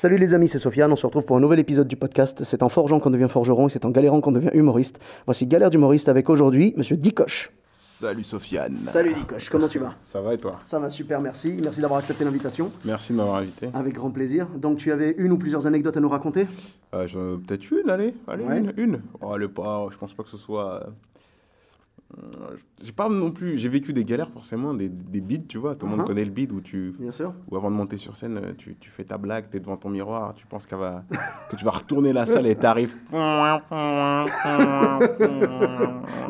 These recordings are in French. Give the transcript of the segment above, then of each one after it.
Salut les amis, c'est Sofiane. On se retrouve pour un nouvel épisode du podcast. C'est en forgeant qu'on devient forgeron et c'est en galérant qu'on devient humoriste. Voici Galère d'humoriste avec aujourd'hui Monsieur Dicoche. Salut Sofiane. Salut Dicoche, comment tu vas? Ça va et toi? Ça va super, merci. Merci d'avoir accepté l'invitation. Merci de m'avoir invité. Avec grand plaisir. Donc tu avais une ou plusieurs anecdotes à nous raconter? Euh, Peut-être une, allez, allez Ouais. une, une. Oh, pas, je pense pas que ce soit. Euh, J'ai pas non plus. J'ai vécu des galères forcément, des, des bides, tu vois. Tout le Uh-huh. monde connaît le bide où tu. Bien sûr. Ou avant de monter sur scène, euh, tu, tu fais ta blague, tu es devant ton miroir, tu penses qu'elle va, que tu vas retourner la salle et t'arrives.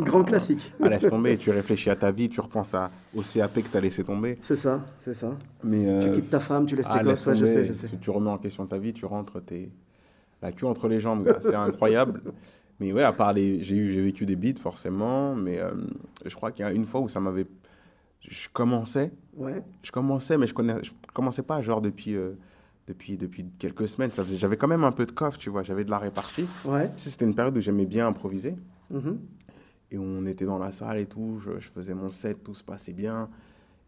Grand classique. Ah, laisse tomber, tu réfléchis à ta vie, tu repenses à, au CAP que tu as laissé tomber. C'est ça, c'est ça. Mais, Tu euh, quittes ta femme, tu laisses tes Ah, gosses. Ouais, je sais, je sais. Tu remets en question ta vie, tu rentres, t'es la queue entre les jambes. C'est incroyable. Mais ouais, à part les, j'ai eu, j'ai vécu des bides forcément, mais euh, je crois qu'il y a une fois où ça m'avait, je commençais, Ouais. je commençais, mais je connais, je commençais pas genre depuis, euh, depuis, depuis quelques semaines. Ça faisait- j'avais quand même un peu de coffre, tu vois. J'avais de la répartie. Ouais. C'était une période où j'aimais bien improviser. Mhm. Et on était dans la salle et tout, je, je faisais mon set, tout se passait bien.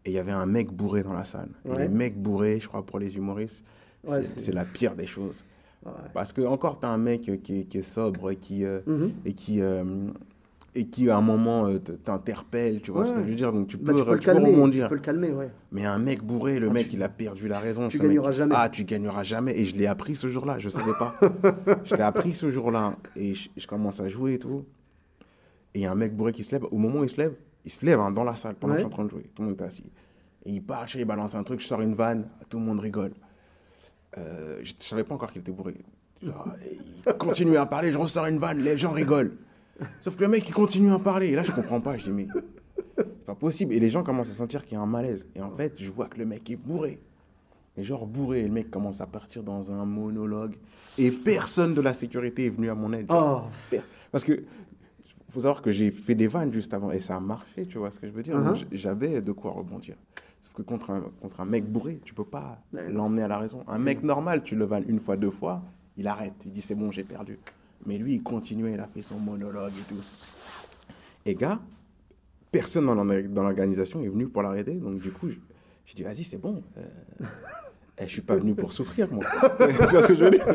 Et il y avait un mec bourré dans la salle. Et les mecs bourrés, je crois, pour les humoristes, Ouais, c'est c'est- c'est la pire des choses. Parce que encore, tu as un mec euh, qui est, qui est sobre et qui, euh, Mhm. et, qui, euh, et qui, à un moment, euh, te- t'interpelle, tu vois Ouais, ce que je veux dire Donc tu Bah, peux, tu peux le tu peux calmer. Tu rebondir. peux le calmer, ouais. Mais un mec bourré, le mec, il a perdu la raison. tu mec. gagneras jamais. Ah, tu gagneras jamais. Et je l'ai appris ce jour-là, je savais pas. je l'ai appris ce jour-là. Et je, je commence à jouer et tout. Et il y a un mec bourré qui se lève. Au moment où il se lève, il se lève hein, dans la salle pendant Ouais. que je suis en train de jouer. Tout le monde est assis. Et il part, il balance un truc, je sors une vanne, tout le monde rigole. Euh, je ne savais pas encore qu'il était bourré. Genre, et il continue à parler, je ressors une vanne, les gens rigolent. Sauf que le mec, il continue à parler. Et là, je comprends pas. Je dis, mais c'est pas possible. Et les gens commencent à sentir qu'il y a un malaise. Et en fait, je vois que le mec est bourré. Mais genre bourré. Et le mec commence à partir dans un monologue. Et personne de la sécurité est venu à mon aide. Oh. Parce que faut savoir que j'ai fait des vannes juste avant. Et ça a marché, tu vois ce que je veux dire. Uh-huh. J'avais de quoi rebondir. Sauf que contre un, contre un mec bourré, tu peux pas Ouais. l'emmener à la raison. Un mec normal, tu le vannes une fois, deux fois, il arrête. Il dit c'est bon, j'ai perdu. Mais lui, il continuait, il a fait son monologue et tout. Et gars, personne dans l'orga- dans l'organisation est venu pour l'arrêter. Donc du coup, je- j'ai dit, vas-y, c'est bon. Euh, je suis pas venu pour souffrir, moi. tu vois ce que je veux dire?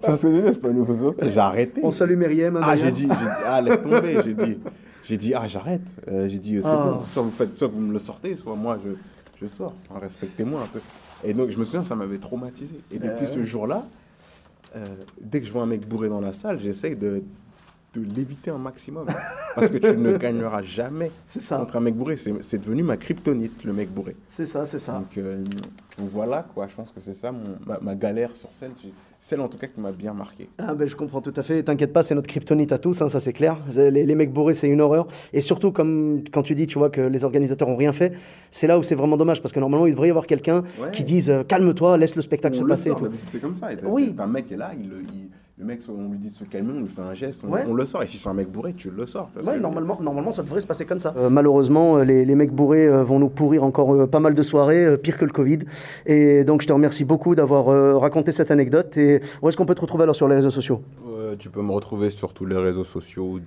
Tu vois ce que je veux dire? Je suis pas venu pour souffrir. J'ai arrêté. On salue Myriam. hein, Ah, j'ai dit, j'ai dit, ah, laisse tomber. J'ai dit, j'ai dit, ah, j'arrête. Euh, j'ai dit, c'est Ah. bon. Soit vous, faites, soit vous me le sortez, soit moi, je, je sors. Enfin, Respectez-moi un peu. Et donc, je me souviens, ça m'avait traumatisé. Et depuis ce jour-là, euh, dès que je vois un mec bourré dans la salle, j'essaye de, de l'éviter un maximum. Parce que tu ne gagneras jamais ça. contre un mec bourré. C'est devenu ma kryptonite, le mec bourré. C'est ça, c'est ça. Donc, euh, voilà, quoi. Je pense que c'est ça mon- ma, ma galère sur. C'est Celle, en tout cas, qui m'a bien marqué. Ah ben, je comprends tout à fait. T'inquiète pas, c'est notre kryptonite à tous, hein, ça c'est clair. Les, les mecs bourrés, c'est une horreur. Et surtout, comme quand tu dis, tu vois, que les organisateurs ont rien fait, c'est là où c'est vraiment dommage parce que normalement, il devrait y avoir quelqu'un Ouais. qui dise euh, calme-toi, laisse le spectacle On se le passer. et tout. c'est comme ça. Et Oui. Un mec est là, il, il- le mec, on lui dit de se calmer, on lui fait un geste, on, Ouais. on le sort. Et si c'est un mec bourré, tu le sors. tu vois ce que Ouais, normalement, normalement, ça devrait se passer comme ça. Euh, malheureusement, euh, les, les mecs bourrés euh, vont nous pourrir encore pas mal de soirées, pire que le Covid. Et donc, je te remercie beaucoup d'avoir raconté cette anecdote. Et où est-ce qu'on peut te retrouver alors sur les réseaux sociaux? Euh, tu peux me retrouver sur tous les réseaux sociaux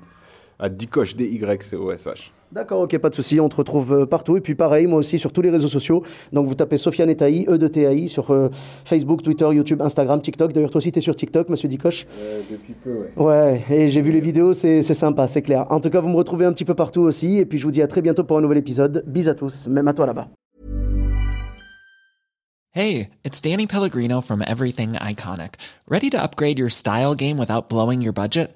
à Dicoche, D-Y-C-O-S-H. D'accord, ok, pas de souci. On te retrouve euh, partout. Et puis pareil, moi aussi sur tous les réseaux sociaux. Donc vous tapez Sofiane Etaï, E de TAI, sur euh, Facebook, Twitter, YouTube, Instagram, TikTok. D'ailleurs, toi aussi, t'es sur TikTok, monsieur Dicoche. depuis peu, ouais. Ouais, et j'ai vu les vidéos, c'est c'est sympa, c'est clair. En tout cas, vous me retrouvez un petit peu partout aussi. Et puis je vous dis à très bientôt pour un nouvel épisode. Bis à tous, même à toi là-bas. Hey, it's Danny Pellegrino from Everything Iconic. Ready to upgrade your style game without blowing your budget?